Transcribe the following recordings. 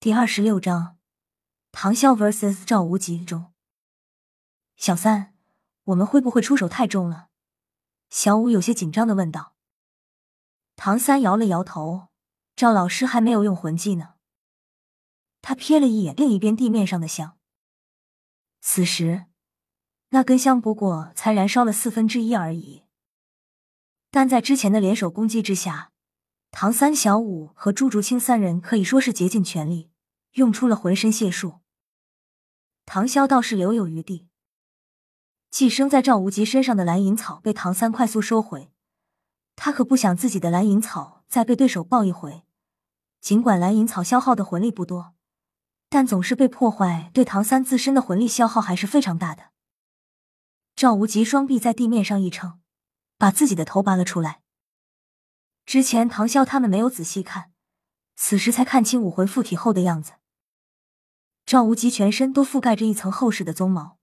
第二十六章，唐潇 vs 赵无极中，小三，我们会不会出手太重了？小五有些紧张的问道。唐三摇了摇头，赵老师还没有用魂技呢。他瞥了一眼另一边地面上的香，此时那根香不过才燃烧了四分之一而已，但在之前的联手攻击之下。唐三、小五和朱竹清三人可以说是竭尽全力，用出了浑身解数。唐潇倒是留有余地。寄生在赵无极身上的蓝银草被唐三快速收回，他可不想自己的蓝银草再被对手爆一回。尽管蓝银草消耗的魂力不多，但总是被破坏，对唐三自身的魂力消耗还是非常大的。赵无极双臂在地面上一撑，把自己的头拔了出来。之前唐潇他们没有仔细看，此时才看清武魂附体后的样子。赵无极全身都覆盖着一层厚实的鬃毛，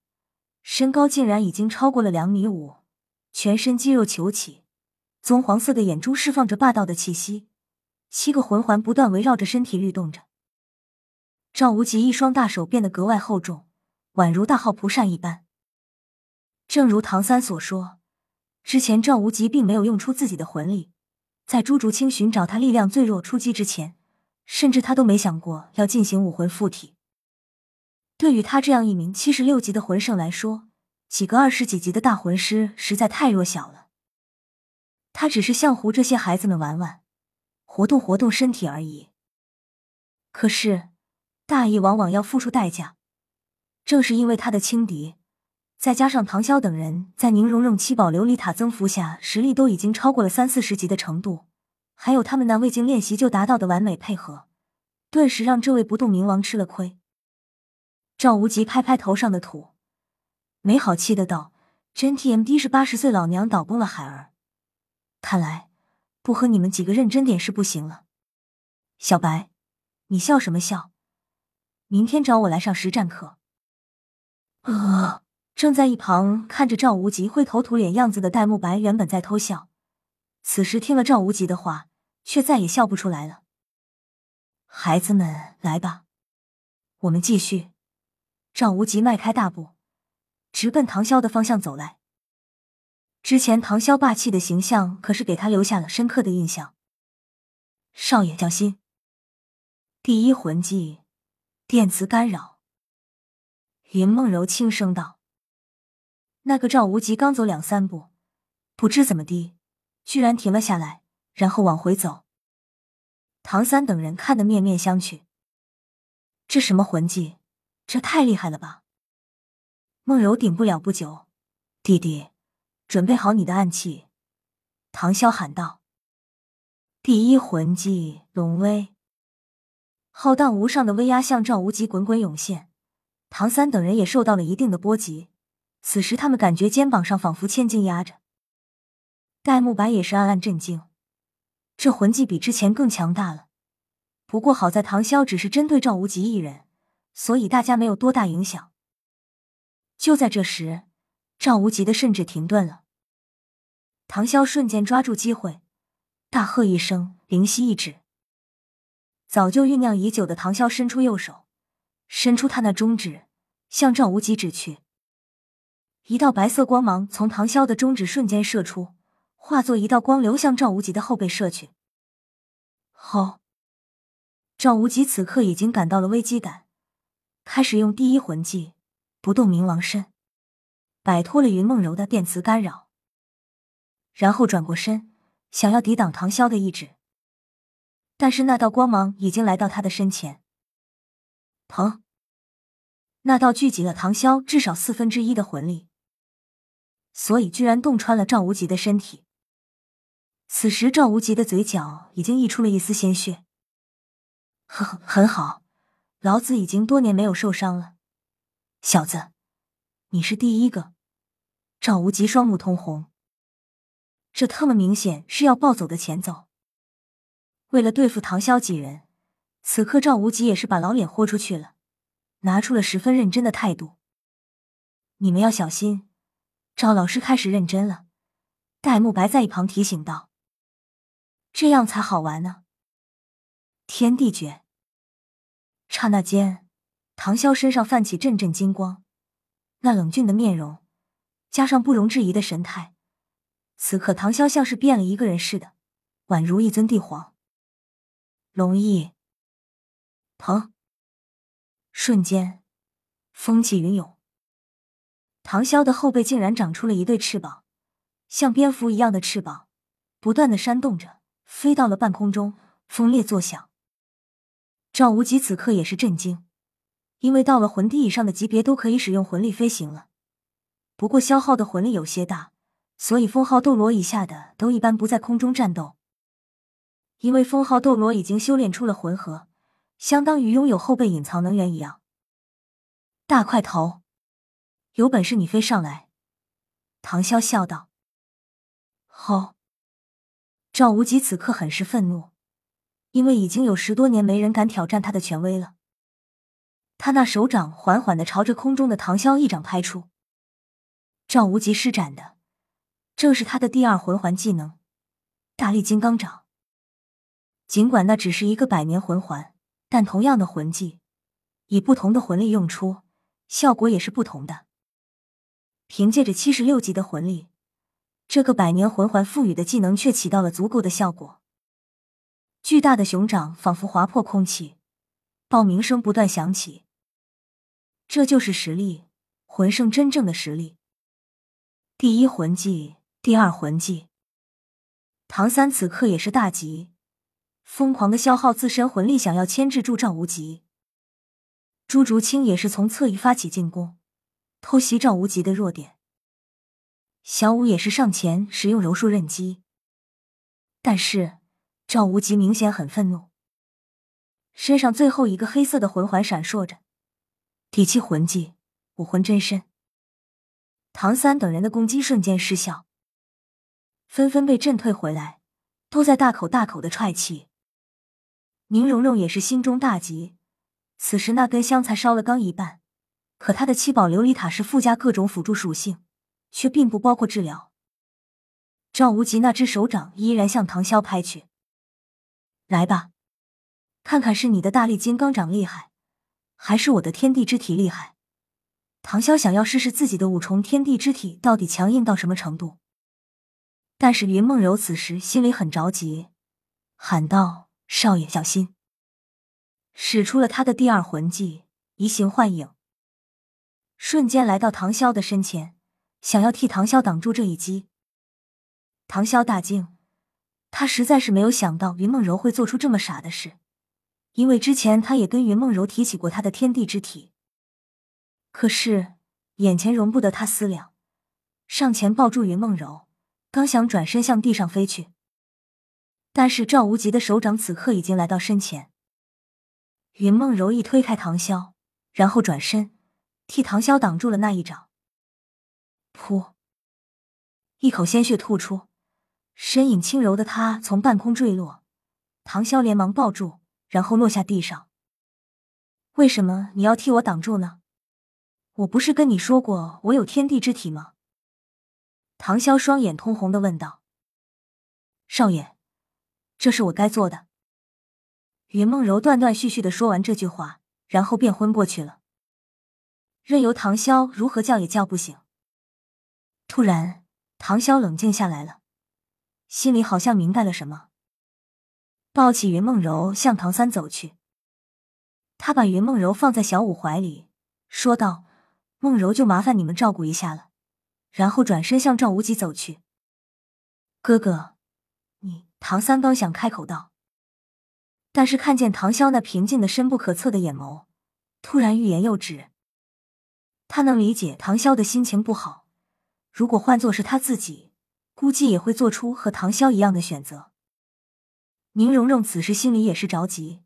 身高竟然已经超过了两米五，全身肌肉球起，棕黄色的眼珠释放着霸道的气息，七个魂环不断围绕着身体律动着。赵无极一双大手变得格外厚重，宛如大号蒲扇一般。正如唐三所说，之前赵无极并没有用出自己的魂力。在朱竹清寻找他力量最弱出击之前，甚至他都没想过要进行武魂附体。对于他这样一名七十六级的魂圣来说，几个二十几级的大魂师实在太弱小了。他只是像胡这些孩子们玩玩，活动活动身体而已。可是大意往往要付出代价，正是因为他的轻敌。再加上唐潇等人在宁荣荣七宝琉璃塔增幅下，实力都已经超过了三四十级的程度，还有他们那未经练习就达到的完美配合，顿时让这位不动明王吃了亏。赵无极拍拍头上的土，没好气的道：“真 TMD 是八十岁老娘倒崩了孩儿，看来不和你们几个认真点是不行了。小白，你笑什么笑？明天找我来上实战课。”呃。正在一旁看着赵无极灰头土脸样子的戴沐白原本在偷笑，此时听了赵无极的话，却再也笑不出来了。孩子们，来吧，我们继续。赵无极迈开大步，直奔唐潇的方向走来。之前唐潇霸气的形象可是给他留下了深刻的印象。少爷小心！第一魂技，电磁干扰。云梦柔轻声道。那个赵无极刚走两三步，不知怎么的，居然停了下来，然后往回走。唐三等人看得面面相觑，这什么魂技？这太厉害了吧！梦柔顶不了不久，弟弟，准备好你的暗器。唐潇喊道：“第一魂技龙威，浩荡无上的威压向赵无极滚滚涌现，唐三等人也受到了一定的波及。”此时，他们感觉肩膀上仿佛千斤压着。戴沐白也是暗暗震惊，这魂技比之前更强大了。不过好在唐潇只是针对赵无极一人，所以大家没有多大影响。就在这时，赵无极的甚至停顿了。唐潇瞬间抓住机会，大喝一声，灵犀一指。早就酝酿已久的唐潇伸出右手，伸出他那中指，向赵无极指去。一道白色光芒从唐潇的中指瞬间射出，化作一道光流向赵无极的后背射去。好，赵无极此刻已经感到了危机感，开始用第一魂技不动冥王身，摆脱了云梦柔的电磁干扰，然后转过身想要抵挡唐潇的意志，但是那道光芒已经来到他的身前，疼！那道聚集了唐潇至少四分之一的魂力。所以，居然洞穿了赵无极的身体。此时，赵无极的嘴角已经溢出了一丝鲜血。呵 呵很好，老子已经多年没有受伤了。小子，你是第一个。赵无极双目通红，这特么明显是要暴走的前奏。为了对付唐潇几人，此刻赵无极也是把老脸豁出去了，拿出了十分认真的态度。你们要小心。赵老师开始认真了，戴沐白在一旁提醒道：“这样才好玩呢。”天地诀，刹那间，唐潇身上泛起阵阵金光，那冷峻的面容，加上不容置疑的神态，此刻唐潇像是变了一个人似的，宛如一尊帝皇。龙翼，腾！瞬间，风起云涌，唐潇的后背竟然长出了一对翅膀，像蝙蝠一样的翅膀，不断的扇动着，飞到了半空中，风裂作响。赵无极此刻也是震惊，因为到了魂帝以上的级别都可以使用魂力飞行了，不过消耗的魂力有些大，所以封号斗罗以下的都一般不在空中战斗。因为封号斗罗已经修炼出了魂核，相当于拥有后备隐藏能源一样。大块头，有本事你飞上来！唐潇笑道。好！赵无极此刻很是愤怒。因为已经有十多年没人敢挑战他的权威了，他那手掌缓缓的朝着空中的唐潇一掌拍出。赵无极施展的正是他的第二魂环技能——大力金刚掌。尽管那只是一个百年魂环，但同样的魂技，以不同的魂力用出，效果也是不同的。凭借着七十六级的魂力，这个百年魂环赋予的技能却起到了足够的效果。巨大的熊掌仿佛划破空气，爆鸣声不断响起。这就是实力，魂圣真正的实力。第一魂技，第二魂技。唐三此刻也是大急，疯狂的消耗自身魂力，想要牵制住赵无极。朱竹清也是从侧翼发起进攻，偷袭赵无极的弱点。小舞也是上前使用柔术刃击，但是。赵无极明显很愤怒，身上最后一个黑色的魂环闪烁着，第七魂技武魂真身。唐三等人的攻击瞬间失效，纷纷被震退回来，都在大口大口的踹气。宁荣荣也是心中大急，此时那根香才烧了刚一半，可他的七宝琉璃塔是附加各种辅助属性，却并不包括治疗。赵无极那只手掌依然向唐潇拍去。来吧，看看是你的大力金刚掌厉害，还是我的天地之体厉害？唐潇想要试试自己的五重天地之体到底强硬到什么程度。但是云梦柔此时心里很着急，喊道：“少爷小心！”使出了他的第二魂技移形换影，瞬间来到唐潇的身前，想要替唐潇挡住这一击。唐潇大惊。他实在是没有想到云梦柔会做出这么傻的事，因为之前他也跟云梦柔提起过他的天地之体。可是眼前容不得他思量，上前抱住云梦柔，刚想转身向地上飞去，但是赵无极的手掌此刻已经来到身前。云梦柔一推开唐潇，然后转身替唐潇挡住了那一掌。噗！一口鲜血吐出。身影轻柔的他从半空坠落，唐潇连忙抱住，然后落下地上。为什么你要替我挡住呢？我不是跟你说过我有天地之体吗？唐潇双眼通红的问道。少爷，这是我该做的。云梦柔断断续续的说完这句话，然后便昏过去了，任由唐潇如何叫也叫不醒。突然，唐潇冷静下来了。心里好像明白了什么，抱起云梦柔向唐三走去。他把云梦柔放在小五怀里，说道：“梦柔就麻烦你们照顾一下了。”然后转身向赵无极走去。哥哥，你……唐三刚想开口道，但是看见唐潇那平静的深不可测的眼眸，突然欲言又止。他能理解唐潇的心情不好，如果换作是他自己。估计也会做出和唐潇一样的选择。宁荣荣此时心里也是着急，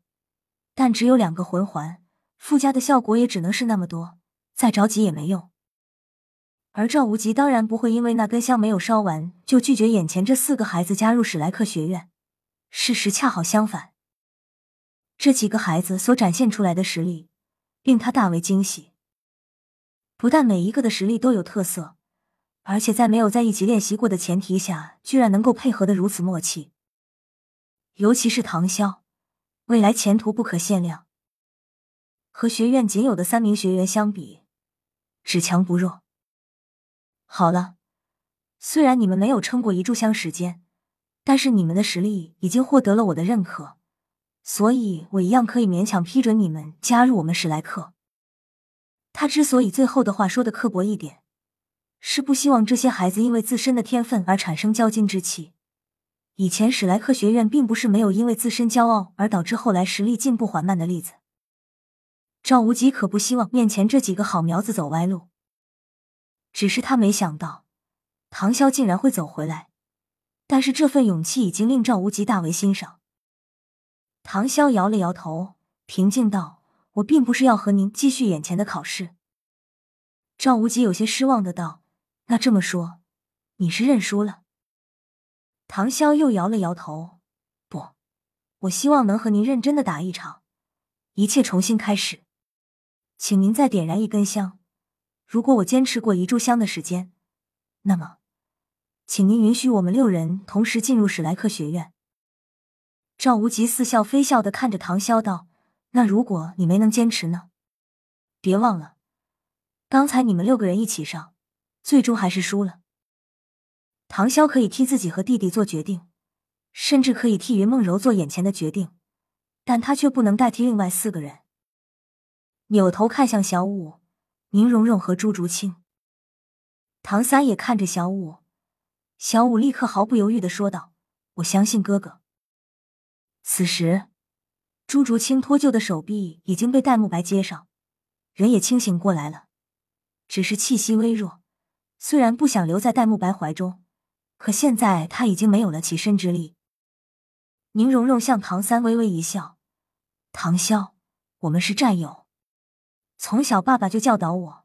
但只有两个魂环，附加的效果也只能是那么多，再着急也没用。而赵无极当然不会因为那根香没有烧完就拒绝眼前这四个孩子加入史莱克学院。事实恰好相反，这几个孩子所展现出来的实力令他大为惊喜。不但每一个的实力都有特色。而且在没有在一起练习过的前提下，居然能够配合的如此默契。尤其是唐潇，未来前途不可限量。和学院仅有的三名学员相比，只强不弱。好了，虽然你们没有撑过一炷香时间，但是你们的实力已经获得了我的认可，所以我一样可以勉强批准你们加入我们史莱克。他之所以最后的话说的刻薄一点，是不希望这些孩子因为自身的天分而产生骄矜之气。以前史莱克学院并不是没有因为自身骄傲而导致后来实力进步缓慢的例子。赵无极可不希望面前这几个好苗子走歪路。只是他没想到，唐潇竟然会走回来。但是这份勇气已经令赵无极大为欣赏。唐潇摇了摇头，平静道：“我并不是要和您继续眼前的考试。”赵无极有些失望的道：“那这么说，你是认输了？”唐潇又摇了摇头：“不，我希望能和您认真的打一场，一切重新开始。请您再点燃一根香。”如果我坚持过一炷香的时间，那么，请您允许我们六人同时进入史莱克学院。赵无极似笑非笑的看着唐潇道：“那如果你没能坚持呢？别忘了，刚才你们六个人一起上，最终还是输了。唐潇可以替自己和弟弟做决定，甚至可以替云梦柔做眼前的决定，但他却不能代替另外四个人。”扭头看向小五。宁荣荣和朱竹清，唐三也看着小五，小五立刻毫不犹豫的说道：“我相信哥哥。”此时，朱竹清脱臼的手臂已经被戴沐白接上，人也清醒过来了，只是气息微弱。虽然不想留在戴沐白怀中，可现在他已经没有了起身之力。宁荣荣向唐三微微一笑：“唐潇，我们是战友。”从小，爸爸就教导我，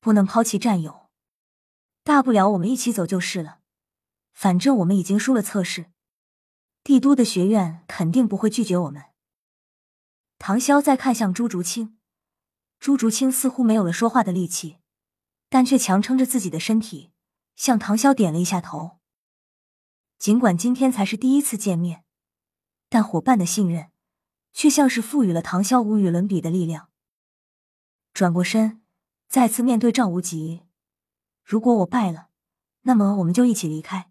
不能抛弃战友。大不了我们一起走就是了。反正我们已经输了测试，帝都的学院肯定不会拒绝我们。唐潇再看向朱竹清，朱竹清似乎没有了说话的力气，但却强撑着自己的身体，向唐潇点了一下头。尽管今天才是第一次见面，但伙伴的信任，却像是赋予了唐潇无与伦比的力量。转过身，再次面对赵无极。如果我败了，那么我们就一起离开。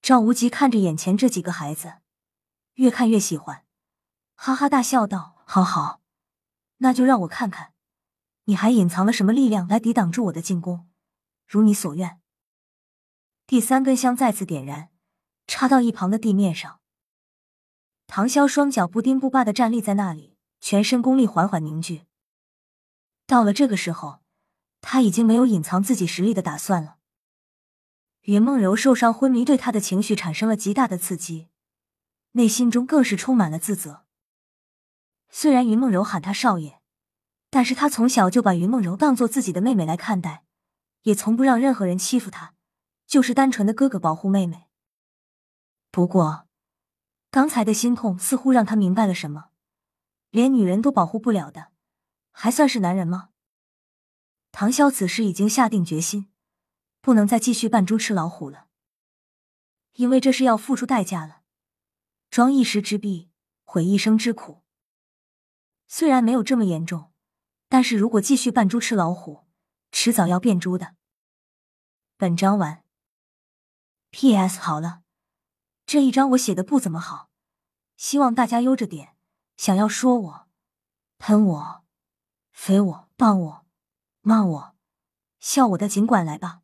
赵无极看着眼前这几个孩子，越看越喜欢，哈哈大笑道：“好好，那就让我看看，你还隐藏了什么力量来抵挡住我的进攻。如你所愿。”第三根香再次点燃，插到一旁的地面上。唐潇双脚不丁不罢的站立在那里，全身功力缓缓凝聚。到了这个时候，他已经没有隐藏自己实力的打算了。云梦柔受伤昏迷，对他的情绪产生了极大的刺激，内心中更是充满了自责。虽然云梦柔喊他少爷，但是他从小就把云梦柔当做自己的妹妹来看待，也从不让任何人欺负她，就是单纯的哥哥保护妹妹。不过，刚才的心痛似乎让他明白了什么：连女人都保护不了的。还算是男人吗？唐潇此时已经下定决心，不能再继续扮猪吃老虎了，因为这是要付出代价了。装一时之弊，毁一生之苦。虽然没有这么严重，但是如果继续扮猪吃老虎，迟早要变猪的。本章完。P.S. 好了，这一章我写的不怎么好，希望大家悠着点。想要说我，喷我。肥我、棒我、骂我、笑我的，尽管来吧，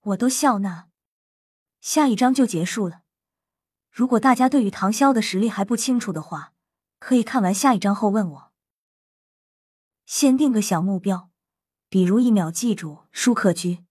我都笑纳。下一章就结束了。如果大家对于唐潇的实力还不清楚的话，可以看完下一章后问我。先定个小目标，比如一秒记住舒克居。